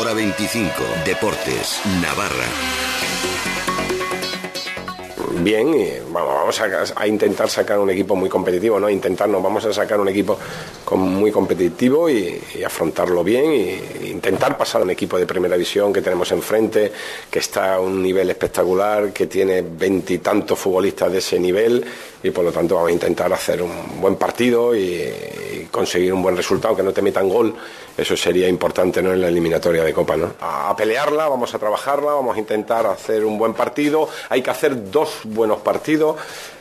hora 25. Deportes, Navarra bien y vamos a, intentar sacar un equipo muy competitivo, ¿no? Intentarnos, vamos a sacar un equipo muy competitivo y, afrontarlo bien e intentar pasar a un equipo de primera división que tenemos enfrente, que está a un nivel espectacular, que tiene veintitantos futbolistas de ese nivel y por lo tanto vamos a intentar hacer un buen partido y, conseguir un buen resultado, que no te metan gol, eso sería importante ¿no? en la eliminatoria de Copa. ¿no? A, pelearla, vamos a trabajarla, vamos a intentar hacer un buen partido, hay que hacer dos buenos partidos,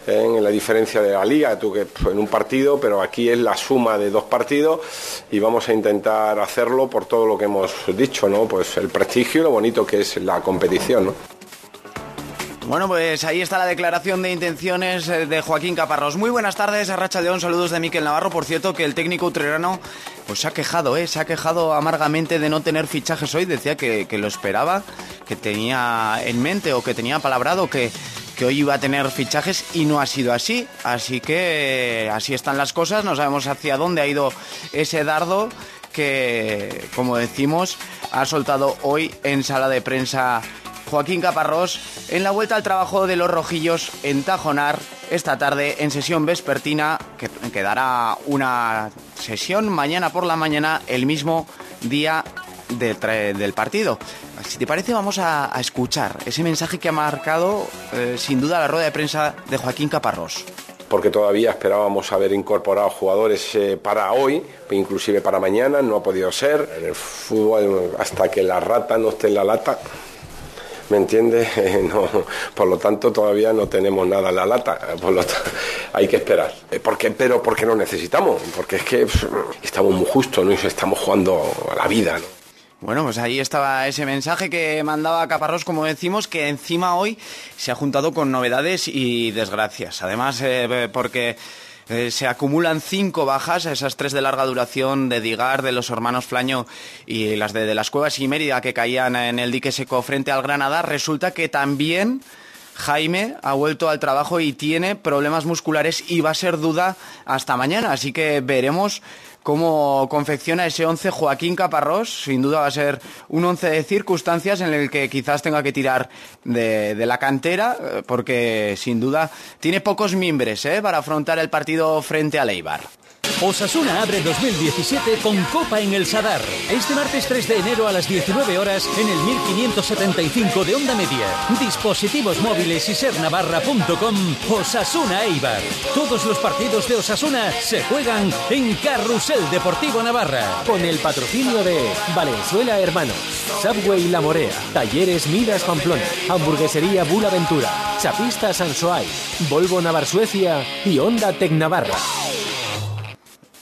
¿eh? en la diferencia de la liga, tú que pues, en un partido, pero aquí es la suma de dos partidos y vamos a intentar hacerlo por todo lo que hemos dicho, ¿no? Pues el prestigio y lo bonito que es la competición, ¿no? Bueno, pues ahí está la declaración de intenciones eh, de Joaquín Caparrós. Muy buenas tardes, Arracha León, saludos de Miquel Navarro. Por cierto, que el técnico utrerano pues se ha quejado, ¿eh? Se ha quejado amargamente de no tener fichajes hoy. Decía que, lo esperaba, que tenía en mente o que tenía palabrado que, que hoy iba a tener fichajes y no ha sido así. Así que eh, así están las cosas, no sabemos hacia dónde ha ido ese dardo que, como decimos, ha soltado hoy en sala de prensa Joaquín Caparrós en la vuelta al trabajo de los rojillos en Tajonar esta tarde en sesión vespertina que quedará una sesión mañana por la mañana el mismo día del partido. Si te parece vamos a, escuchar ese mensaje que ha marcado eh, sin duda la rueda de prensa de Joaquín Caparrós porque todavía esperábamos haber incorporado jugadores eh, para hoy, inclusive para mañana, no ha podido ser. En el fútbol, hasta que la rata no esté en la lata, ¿me entiendes? no, por lo tanto, todavía no tenemos nada en la lata, por lo hay que esperar. Eh, ¿Por qué? Pero porque no necesitamos, porque es que estamos muy justos, ¿no? estamos jugando a la vida. Bueno, pues ahí estaba ese mensaje que mandaba Caparrós, como decimos, que encima hoy se ha juntado con novedades y desgracias. Además, eh, porque eh, se acumulan cinco bajas, esas tres de larga duración de Digar, de los hermanos Flaño y las de, de las Cuevas y Mérida que caían en el dique seco frente al Granada. Resulta que también Jaime ha vuelto al trabajo y tiene problemas musculares y va a ser duda hasta mañana. Así que veremos cómo confecciona ese once Joaquín Caparrós. Sin duda va a ser un once de circunstancias en el que quizás tenga que tirar de, la cantera, eh, porque sin duda tiene pocos mimbres eh, para afrontar el partido frente a Leibar. Osasuna abre 2017 con Copa en el Sadar. Este martes 3 de enero a las 19 horas en el 1575 de Onda Media. Dispositivos móviles y sernavarra.com. Osasuna Eibar. Todos los partidos de Osasuna se juegan en Carrusel Deportivo Navarra. Con el patrocinio de Valenzuela Hermanos, Subway La Morea, Talleres Midas Pamplona, Hamburguesería Bula Ventura, Chapista Sansoay, Volvo Navar Suecia y Onda Tec Navarra.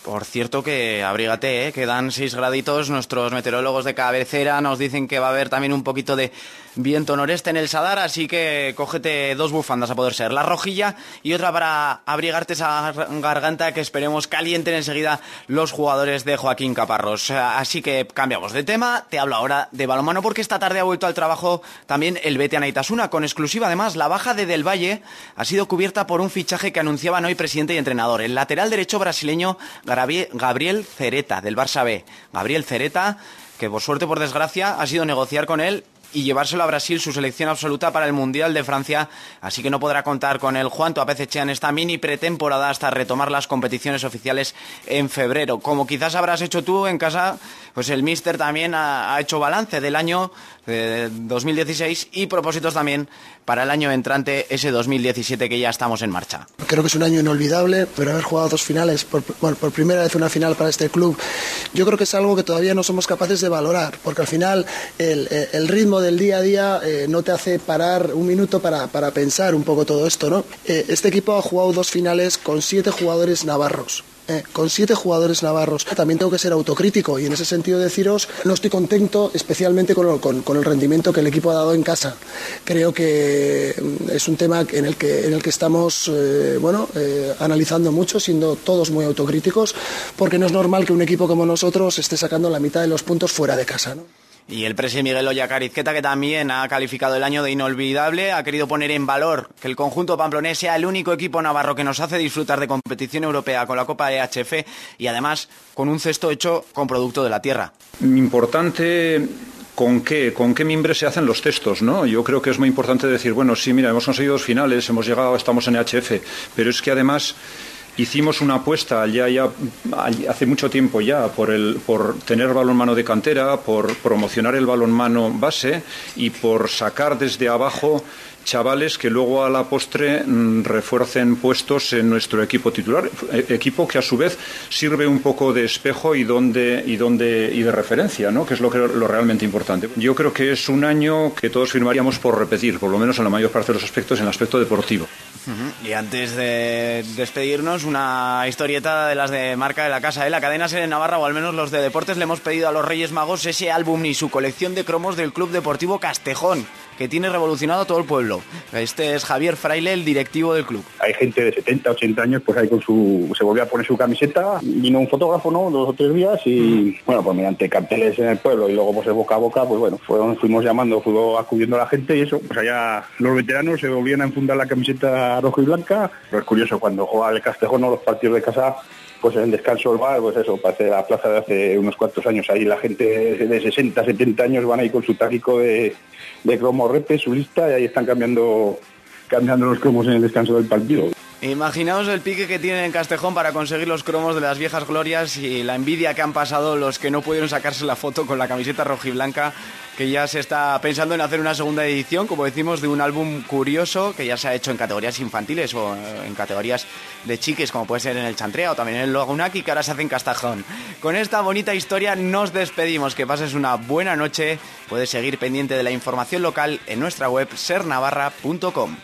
Por cierto que abrígate, ¿eh? que dan 6 graditos. Nuestros meteorólogos de cabecera nos dicen que va a haber también un poquito de viento noreste en el Sadar, así que cógete dos bufandas a poder ser, la rojilla y otra para abrigarte esa garganta que esperemos calienten enseguida los jugadores de Joaquín Caparros. Así que cambiamos de tema, te hablo ahora de balonmano porque esta tarde ha vuelto al trabajo también el Bete Anaitasuna, con exclusiva además la baja de Del Valle ha sido cubierta por un fichaje que anunciaban hoy presidente y entrenador, el lateral derecho brasileño Gabriel Cereta del Barça B. Gabriel Cereta que por suerte por desgracia ha sido negociar con él y llevárselo a Brasil su selección absoluta para el Mundial de Francia, así que no podrá contar con el Juan Tuapececha en esta mini pretemporada hasta retomar las competiciones oficiales en febrero. Como quizás habrás hecho tú en casa, pues el Mister también ha, hecho balance del año 2016 y propósitos también para el año entrante, ese 2017 que ya estamos en marcha. Creo que es un año inolvidable, pero haber jugado dos finales, por, primera vez una final para este club, yo creo que es algo que todavía no somos capaces de valorar, porque al final el ritmo del día a día eh, no te hace parar un minuto para, para, pensar un poco todo esto, ¿no? Eh, este equipo ha jugado dos finales con siete jugadores navarros. Eh, con siete jugadores navarros. También tengo que ser autocrítico y en ese sentido deciros, no estoy contento especialmente con, con, el rendimiento que el equipo ha dado en casa. Creo que mm, es un tema en el que, en el que estamos bueno, analizando mucho, siendo todos muy autocríticos, porque no es normal que un equipo como nosotros esté sacando la mitad de los puntos fuera de casa. ¿no? Y el presidente Miguel Oyacarizqueta, que también ha calificado el año de inolvidable, ha querido poner en valor que el conjunto pamplonés sea el único equipo navarro que nos hace disfrutar de competición europea con la Copa EHF y además con un cesto hecho con producto de la tierra. Importante con qué, con qué mimbre se hacen los textos, ¿no? Yo creo que es muy importante decir, bueno, sí, mira, hemos conseguido dos finales, hemos llegado, estamos en HF, pero es que además hicimos una apuesta ya, hace mucho tiempo ya por, el, por tener balonmano de cantera, por promocionar el balonmano base y por sacar desde abajo chavales que luego a la postre mm, refuercen puestos en nuestro equipo titular, e, equipo que a su vez sirve un poco de espejo y donde y donde y de referencia, ¿no? Que es lo que lo realmente importante. Yo creo que es un año que todos firmaríamos por repetir, por lo menos en la mayor parte de los aspectos en el aspecto deportivo. Y antes de despedirnos, una historieta de las de marca de la casa, ¿eh? la cadena Ser en Navarra, o al menos los de deportes, le hemos pedido a los Reyes Magos ese álbum y su colección de cromos del Club Deportivo Castejón que tiene revolucionado todo el pueblo. Este es Javier Fraile, el directivo del club. Hay gente de 70, 80 años, pues ahí con su, se volvió a poner su camiseta, vino un fotógrafo, ¿no? Dos o tres días y, bueno, pues mediante carteles en el pueblo y luego pues de boca a boca, pues bueno, fuimos llamando, fuimos acudiendo a la gente y eso, pues allá los veteranos se volvían a enfundar la camiseta roja y blanca. Pero es curioso, cuando juega el Castejón o los partidos de casa, pues en el descanso del bar, pues eso, parece la plaza de hace unos cuantos años. Ahí la gente de 60, 70 años van ahí con su tágico de, de cromo repe, su lista, y ahí están cambiando, cambiando los cromos en el descanso del partido. Imaginaos el pique que tienen en Castejón para conseguir los cromos de las viejas glorias y la envidia que han pasado los que no pudieron sacarse la foto con la camiseta rojiblanca, que ya se está pensando en hacer una segunda edición, como decimos, de un álbum curioso que ya se ha hecho en categorías infantiles o en categorías de chiques, como puede ser en el Chantrea o también en el Lagunaki, que ahora se hace en Castejón. Con esta bonita historia nos despedimos. Que pases una buena noche. Puedes seguir pendiente de la información local en nuestra web sernavarra.com.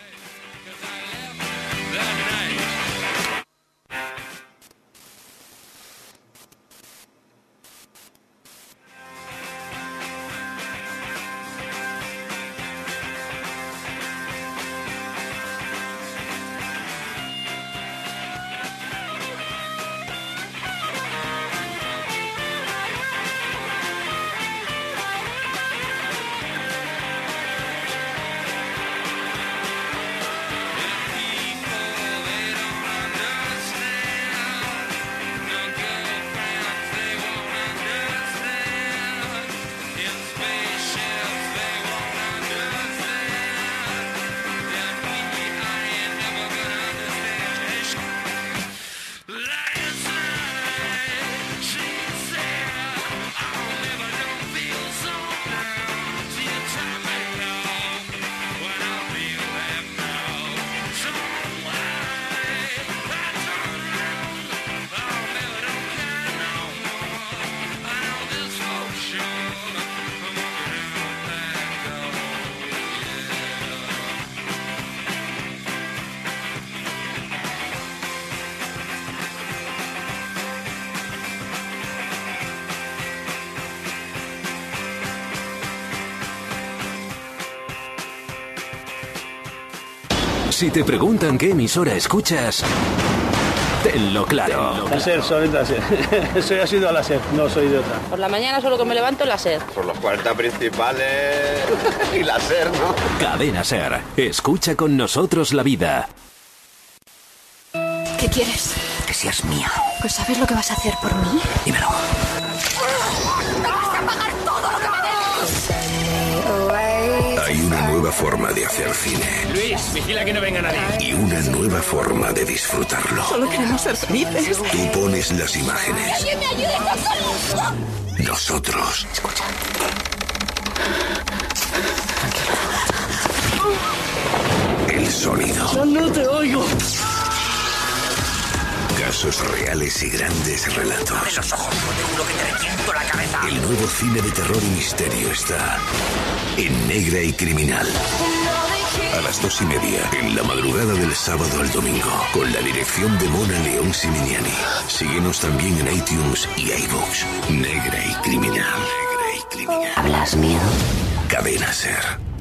Si te preguntan qué emisora escuchas, tenlo claro. La SER, solamente la SER. soy asiduo a la SER, no soy de otra. Por la mañana solo que me levanto la SER. Por los 40 principales y la SER, ¿no? Cadena SER. Escucha con nosotros la vida. ¿Qué quieres? Que seas mía. Pues ¿sabes lo que vas a hacer por mí? Dímelo. Forma de hacer cine. Luis, vigila que no venga nadie. Y una nueva forma de disfrutarlo. Solo queremos ser felices. Tú pones las imágenes. ¡Alguien me ayude, Nosotros. Escucha. El sonido. Yo no te oigo. Casos reales y grandes relatos. Abre los ojos, no te juro que te reviento la cabeza. El nuevo cine de terror y misterio está en Negra y Criminal. A las dos y media, en la madrugada del sábado al domingo, con la dirección de Mona León Siminiani. Síguenos también en iTunes y iVoox. Negra y Criminal. Negra y Criminal. ¿Hablas miedo? Cadena Ser.